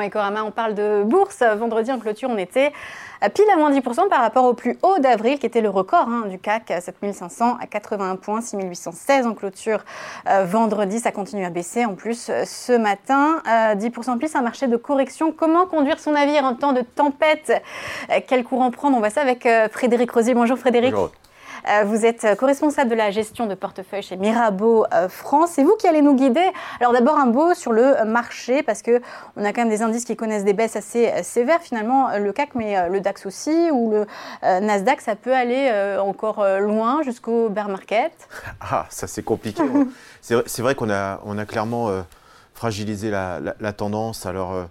On parle de bourse. Vendredi en clôture, on était pile à moins 10% par rapport au plus haut d'avril, qui était le record hein, du CAC, 7500 à 81 points, 6816 en clôture. Euh, vendredi, ça continue à baisser. En plus, euh, ce matin, 10% de plus, un marché de correction. Comment conduire son navire en temps de tempête? Quel courant prendre? On voit ça avec Frédéric Rosier. Bonjour Frédéric. Euh, vous êtes co-responsable de la gestion de portefeuille chez Mirabeau euh, France. C'est vous qui allez nous guider. Alors d'abord un mot sur le marché parce que on a quand même des indices qui connaissent des baisses assez euh, sévères. Finalement, le CAC, mais le DAX aussi ou le Nasdaq, ça peut aller encore loin jusqu'au bear market? Ah, ça c'est compliqué. c'est vrai qu'on a, on a clairement fragilisé la, la tendance. Alors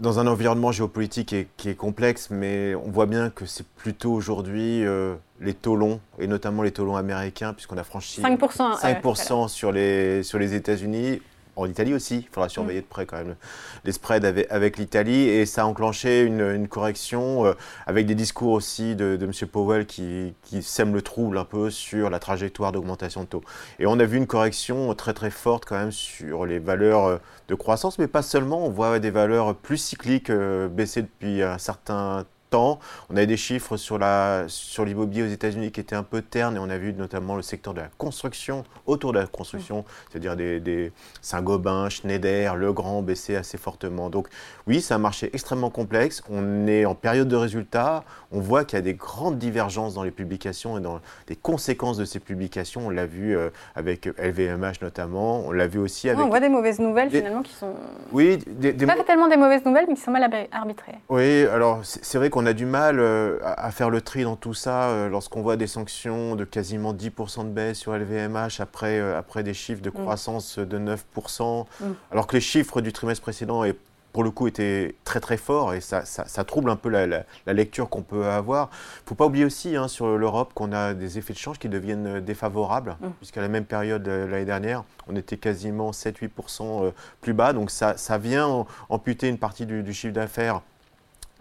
dans un environnement géopolitique qui est, complexe, mais on voit bien que c'est plutôt aujourd'hui euh, les taux longs, et notamment les taux longs américains, puisqu'on a franchi 5%, 5 sur, les, sur les États-Unis en Italie aussi, il faudra surveiller de près quand même les spreads avec, l'Italie. Et ça a enclenché une, correction euh, avec des discours aussi de, M. Powell qui, qui sème le trouble un peu sur la trajectoire d'augmentation de taux. Et on a vu une correction très très forte quand même sur les valeurs euh, de croissance, mais pas seulement. On voit des valeurs plus cycliques euh, baisser depuis un certain temps temps. On avait des chiffres sur l'immobilier sur aux États-Unis qui étaient un peu ternes et on a vu notamment le secteur de la construction, autour de la construction, c'est-à-dire des, Saint-Gobain, Schneider, Legrand baisser assez fortement. Donc oui, c'est un marché extrêmement complexe. On est en période de résultats. On voit qu'il y a des grandes divergences dans les publications et dans les conséquences de ces publications. On l'a vu euh, avec LVMH notamment. On l'a vu aussi avec. on voit des mauvaises nouvelles finalement qui sont. Oui, des, pas tellement des mauvaises nouvelles, mais qui sont mal arbitrées. Oui, alors c'est vrai qu'on on a du mal euh, à faire le tri dans tout ça euh, lorsqu'on voit des sanctions de quasiment 10% de baisse sur LVMH après, euh, après des chiffres de mm. croissance de 9%, mm. alors que les chiffres du trimestre précédent et pour le coup étaient très très forts et ça, ça, trouble un peu la, lecture qu'on peut avoir. Il ne faut pas oublier aussi hein, sur l'Europe qu'on a des effets de change qui deviennent défavorables, mm. puisqu'à la même période l'année dernière, on était quasiment 7-8% plus bas, donc ça, ça vient amputer une partie du, du chiffre d'affaires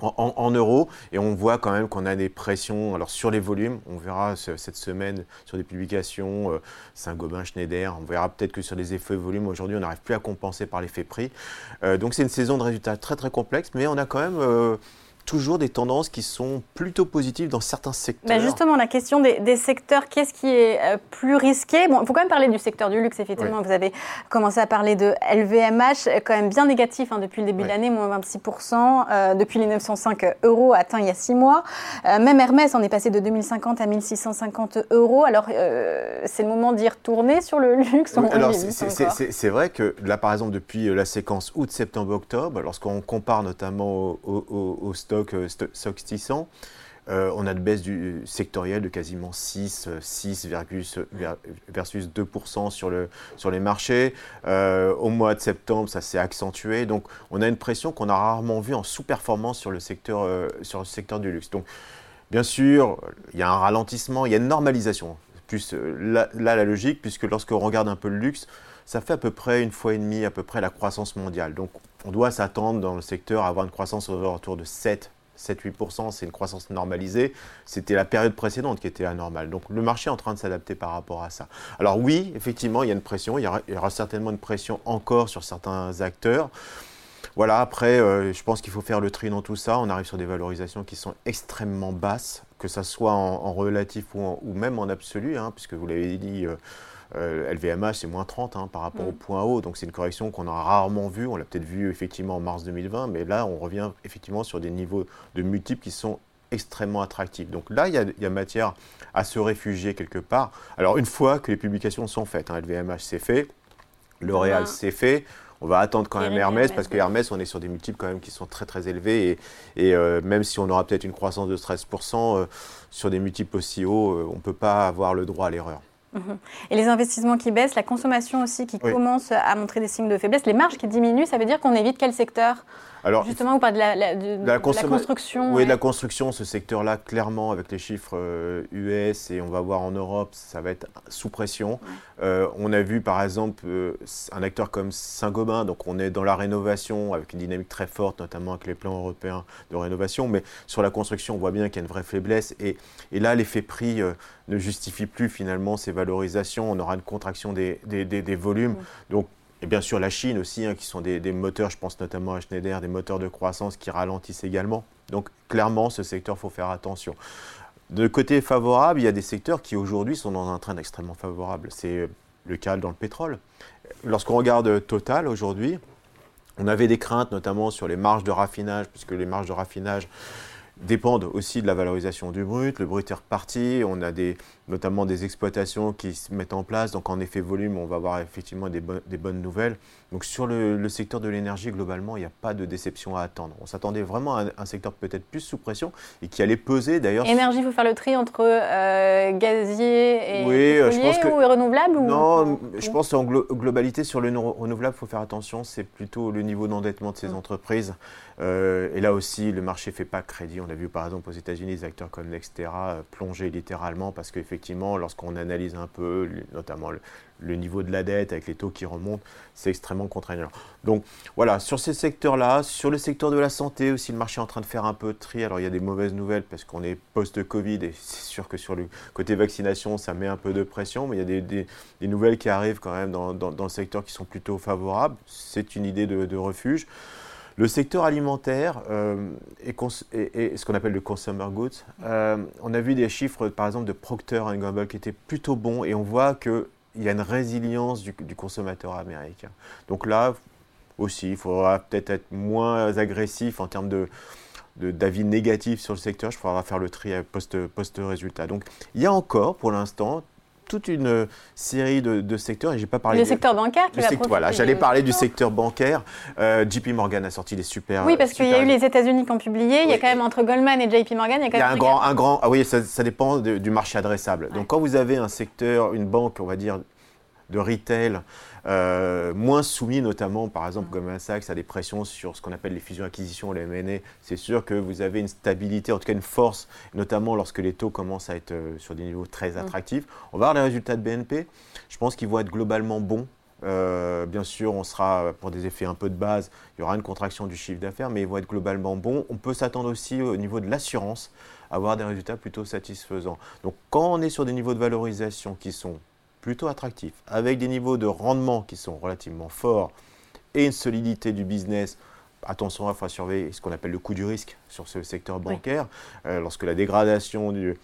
en, euros. Et on voit quand même qu'on a des pressions. Alors sur les volumes on verra cette semaine sur des publications euh, Saint-Gobain, Schneider. On verra peut-être que sur les effets volumes aujourd'hui on n'arrive plus à compenser par l'effet prix. Euh, donc c'est une saison de résultats très très complexe. Mais on a quand même euh, toujours des tendances qui sont plutôt positives dans certains secteurs. Ben justement, la question des, secteurs, qu'est-ce qui est euh, plus risqué? Bon, il faut quand même parler du secteur du luxe, effectivement. Vous avez commencé à parler de LVMH, quand même bien négatif hein, depuis le début de l'année, moins 26%, euh, depuis les 905 euros atteint il y a six mois. Euh, même Hermès en est passé de 2050 à 1650 euros. Alors, c'est le moment d'y retourner sur le luxe Alors, c'est vrai que là, par exemple, depuis la séquence août, septembre, octobre, lorsqu'on compare notamment au, au, au stock euh, stock, 600, euh, on a de baisse du sectoriel de quasiment 6, 6 versus 2% sur, le, sur les marchés. Euh, au mois de septembre, ça s'est accentué. Donc, on a une pression qu'on a rarement vue en sous-performance sur, le secteur, sur le secteur du luxe. Donc, bien sûr, il y a un ralentissement, il y a une normalisation. Plus là, la logique, puisque lorsque on regarde un peu le luxe, ça fait à peu près une fois et demie à peu près la croissance mondiale. Donc, on doit s'attendre dans le secteur à avoir une croissance autour de 7 7-8%, c'est une croissance normalisée. C'était la période précédente qui était anormale. Donc le marché est en train de s'adapter par rapport à ça. Alors oui, effectivement, il y a une pression. Il y aura, certainement une pression encore sur certains acteurs. Voilà, après, euh, je pense qu'il faut faire le tri dans tout ça. On arrive sur des valorisations qui sont extrêmement basses, que ce soit en, relatif ou, même en absolu, hein, puisque vous l'avez dit, euh, LVMH, euh, c'est moins 30 hein, par rapport au mm. point haut. Donc c'est une correction qu'on a rarement vue. On l'a peut-être vue effectivement en mars 2020, mais là, on revient effectivement sur des niveaux de multiples qui sont extrêmement attractifs. Donc là, il y, a, matière à se réfugier quelque part. Alors une fois que les publications sont faites, LVMH hein, c'est fait, L'Oréal c'est fait, on va attendre quand même Hermès, parce que Hermès, on est sur des multiples quand même qui sont très très élevés et, euh, même si on aura peut-être une croissance de 13%, euh, sur des multiples aussi hauts, on ne peut pas avoir le droit à l'erreur. Et les investissements qui baissent, la consommation aussi qui commence à montrer des signes de faiblesse, les marges qui diminuent, ça veut dire qu'on évite quel secteur? Alors, Justement, vous parlez de la, de, la, construction. Oui, de la construction, ce secteur-là, clairement, avec les chiffres US euh, et on va voir en Europe, ça va être sous pression. Euh, on a vu, par exemple, euh, un acteur comme Saint-Gobain, donc on est dans la rénovation avec une dynamique très forte, notamment avec les plans européens de rénovation, mais sur la construction, on voit bien qu'il y a une vraie faiblesse. Et, et là, l'effet prix ne justifie plus finalement ces valorisations. On aura une contraction des, des, des, volumes. Donc, et bien sûr la Chine aussi, hein, qui sont des, moteurs, je pense notamment à Schneider, des moteurs de croissance qui ralentissent également. Donc clairement, ce secteur, il faut faire attention. De côté favorable, il y a des secteurs qui aujourd'hui sont dans un train extrêmement favorable. C'est le cas dans le pétrole. Lorsqu'on regarde Total aujourd'hui, on avait des craintes notamment sur les marges de raffinage, puisque les marges de raffinage dépendent aussi de la valorisation du brut. Le brut est reparti. On a des, notamment des exploitations qui se mettent en place. Donc en effet volume, on va avoir effectivement des, des bonnes nouvelles. Donc sur le, secteur de l'énergie, globalement, il n'y a pas de déception à attendre. On s'attendait vraiment à un, secteur peut-être plus sous pression et qui allait peser d'ailleurs. Énergie, il faut faire le tri entre euh, gazier et oui, je pense que, ou renouvelable Non, je pense en globalité sur le renouvelable, il faut faire attention. C'est plutôt le niveau d'endettement de ces hum. entreprises. Euh, et là aussi, le marché ne fait pas crédit. On a vu par exemple aux États-Unis des acteurs comme Nextera euh, plonger littéralement parce qu'effectivement, lorsqu'on analyse un peu, notamment le, le niveau de la dette avec les taux qui remontent, c'est extrêmement contraignant. Donc voilà, sur ces secteurs-là, sur le secteur de la santé aussi, le marché est en train de faire un peu de tri. Alors il y a des mauvaises nouvelles parce qu'on est post-Covid et c'est sûr que sur le côté vaccination, ça met un peu de pression, mais il y a des, nouvelles qui arrivent quand même dans, le secteur qui sont plutôt favorables. C'est une idée de, refuge. Le secteur alimentaire euh, et, ce qu'on appelle le consumer goods, euh, on a vu des chiffres par exemple de Procter Gamble qui étaient plutôt bons et on voit que il y a une résilience du, consommateur américain. Donc là aussi, il faudra peut-être être moins agressif en termes de d'avis négatifs sur le secteur, je faudra faire le tri post-résultat. Donc il y a encore pour l'instant toute une série de, secteurs et j'ai pas parlé. Le secteur bancaire qui Voilà, j'allais parler du secteur bancaire. Euh, JP Morgan a sorti des super. Oui, parce qu'il y a eu les États-Unis qui ont publié. Il y a quand même entre Goldman et JP Morgan, il y a quand même. un grand, un grand. Ah oui, ça, dépend du marché adressable. Donc quand vous avez un secteur, une banque, on va dire de retail euh, moins soumis notamment, par exemple, comme un Sachs, à des pressions sur ce qu'on appelle les fusions-acquisitions, les M&A, c'est sûr que vous avez une stabilité, en tout cas une force, notamment lorsque les taux commencent à être euh, sur des niveaux très mm. attractifs. On va voir les résultats de BNP. Je pense qu'ils vont être globalement bons. Euh, bien sûr, on sera pour des effets un peu de base, il y aura une contraction du chiffre d'affaires, mais ils vont être globalement bons. On peut s'attendre aussi au niveau de l'assurance à avoir des résultats plutôt satisfaisants. Donc quand on est sur des niveaux de valorisation qui sont plutôt attractif, avec des niveaux de rendement qui sont relativement forts et une solidité du business. Attention, il faut surveiller ce qu'on appelle le coût du risque sur ce secteur bancaire. Euh, lorsque la dégradation du,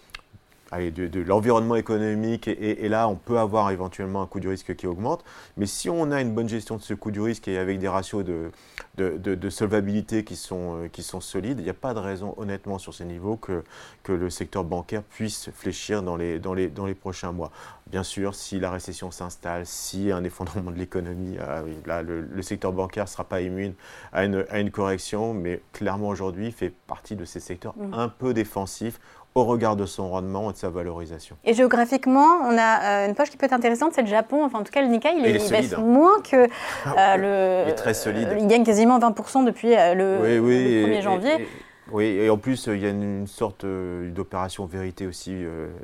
de, l'environnement économique et, là, on peut avoir éventuellement un coût du risque qui augmente. Mais si on a une bonne gestion de ce coût du risque et avec des ratios de, de solvabilité qui sont, euh, qui sont solides, il n'y a pas de raison, honnêtement, sur ces niveaux que, que le secteur bancaire puisse fléchir dans les, dans les, dans les prochains mois. Bien sûr, si la récession s'installe, si un effondrement de l'économie, ah là, le, secteur bancaire ne sera pas immune à une, à une correction, mais clairement aujourd'hui, fait partie de ces secteurs mmh. un peu défensifs au regard de son rendement et de sa valorisation. Et géographiquement, on a euh, une poche qui peut être intéressante, c'est le Japon. Enfin, en tout cas, le Nikkei, il, baisse hein. moins que ah, euh, le. Il est très solide. il gagne quasiment 20% depuis euh, le, 1er janvier. oui, et en plus, il y a une, sorte d'opération vérité aussi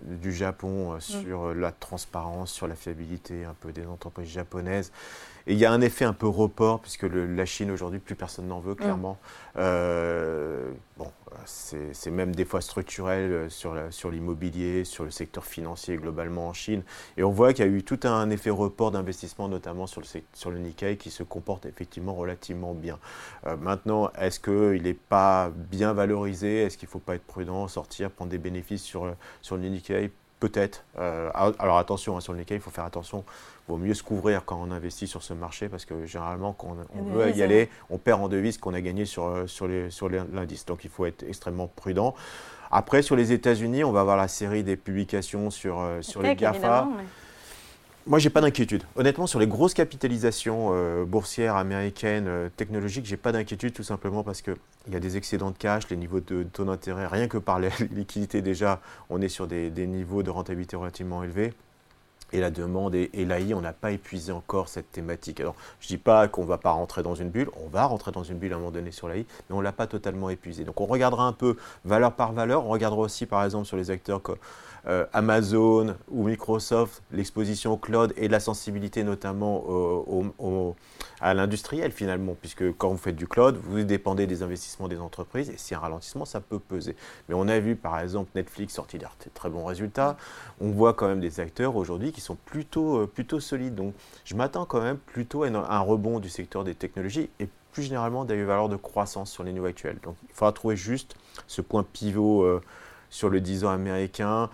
du Japon mm. sur la transparence, sur la fiabilité un peu des entreprises japonaises. Et il y a un effet un peu report, puisque la Chine aujourd'hui, plus personne n'en veut, mm. clairement. Euh, bon, c'est même des fois structurel euh, sur, l'immobilier, sur le secteur financier globalement en Chine. Et on voit qu'il y a eu tout un effet report d'investissement, notamment sur le, sur le Nikkei, qui se comporte effectivement relativement bien. Euh, maintenant, est-ce qu'il n'est pas bien valorisé? Est-ce qu'il ne faut pas être prudent, sortir, prendre des bénéfices sur, sur le Nikkei? Peut-être. alors attention, hein, sur le Nikkei, il faut faire attention vaut mieux se couvrir quand on investit sur ce marché parce que généralement, quand on, veut y aller, on perd en devise qu'on a gagné sur, euh, sur l'indice. Donc il faut être extrêmement prudent. Après, sur les États-Unis, on va avoir la série des publications sur, euh, sur les GAFA. Moi, j'ai pas d'inquiétude. Honnêtement, sur les grosses capitalisations euh, boursières américaines, technologiques, j'ai pas d'inquiétude tout simplement parce qu'il y a des excédents de cash, les niveaux de taux d'intérêt, rien que par les liquidités déjà, on est sur des, des niveaux de rentabilité relativement élevés et la demande et, l'AI, on n'a pas épuisé encore cette thématique. Alors, je ne dis pas qu'on ne va pas rentrer dans une bulle, on va rentrer dans une bulle à un moment donné sur l'AI, mais on ne l'a pas totalement épuisé. Donc, on regardera un peu valeur par valeur, on regardera aussi par exemple sur les acteurs euh, Amazon ou Microsoft, l'exposition au cloud et la sensibilité notamment à l'industriel finalement, puisque quand vous faites du cloud, vous dépendez des investissements des entreprises et si un ralentissement, ça peut peser. Mais on a vu par exemple Netflix sortir des très bons résultats. On voit quand même des acteurs aujourd'hui qui sont plutôt, euh, plutôt solides. Donc je m'attends quand même plutôt à un rebond du secteur des technologies et plus généralement des valeurs de croissance sur les niveaux actuels. Donc il faudra trouver juste ce point pivot euh, sur le 10 ans américain.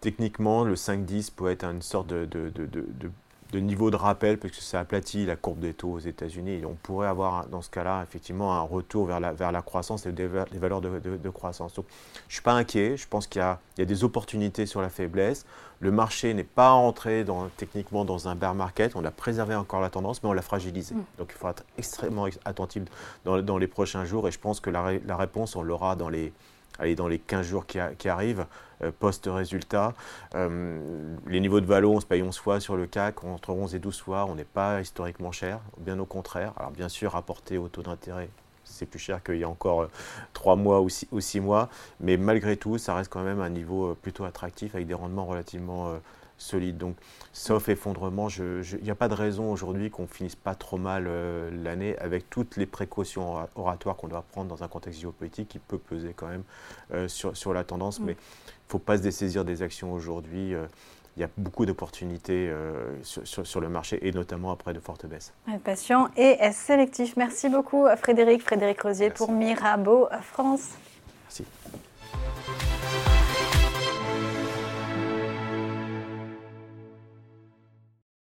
Techniquement, le 5-10 pourrait être une sorte de, de, de, niveau de rappel parce que ça aplatit la courbe des taux aux États-Unis. on pourrait avoir dans ce cas-là effectivement un retour vers la, vers la croissance et des, valeurs de, croissance. Donc je ne suis pas inquiet, je pense qu'il y, y a, des opportunités sur la faiblesse. Le marché n'est pas entré dans, techniquement dans un bear market, on a préservé encore la tendance, mais on l'a fragilisé. Mm. Donc il faut être extrêmement attentif dans, dans, les prochains jours et je pense que la, la réponse, on l'aura dans les allez, dans les 15 jours qui, arrivent, euh, post-résultat. Euh, les niveaux de valo, on se paye 11 fois sur le CAC, entre 11 et 12 fois, on n'est pas historiquement cher, bien au contraire. Alors bien sûr, rapporté au taux d'intérêt, c'est plus cher qu'il y a encore 3 euh, mois ou 6, mois, mais malgré tout, ça reste quand même un niveau plutôt attractif avec des rendements relativement solide. Donc, sauf effondrement, il n'y a pas de raison aujourd'hui qu'on finisse pas trop mal euh, l'année avec toutes les précautions oratoires qu'on doit prendre dans un contexte géopolitique qui peut peser quand même euh, sur, sur, la tendance. Mm. Mais il ne faut pas se dessaisir des actions aujourd'hui. Euh, il y a beaucoup d'opportunités sur, sur, le marché et notamment après de fortes baisses. Patient et sélectif. Merci beaucoup Frédéric, Frédéric Rosier pour Mirabeau France. Merci.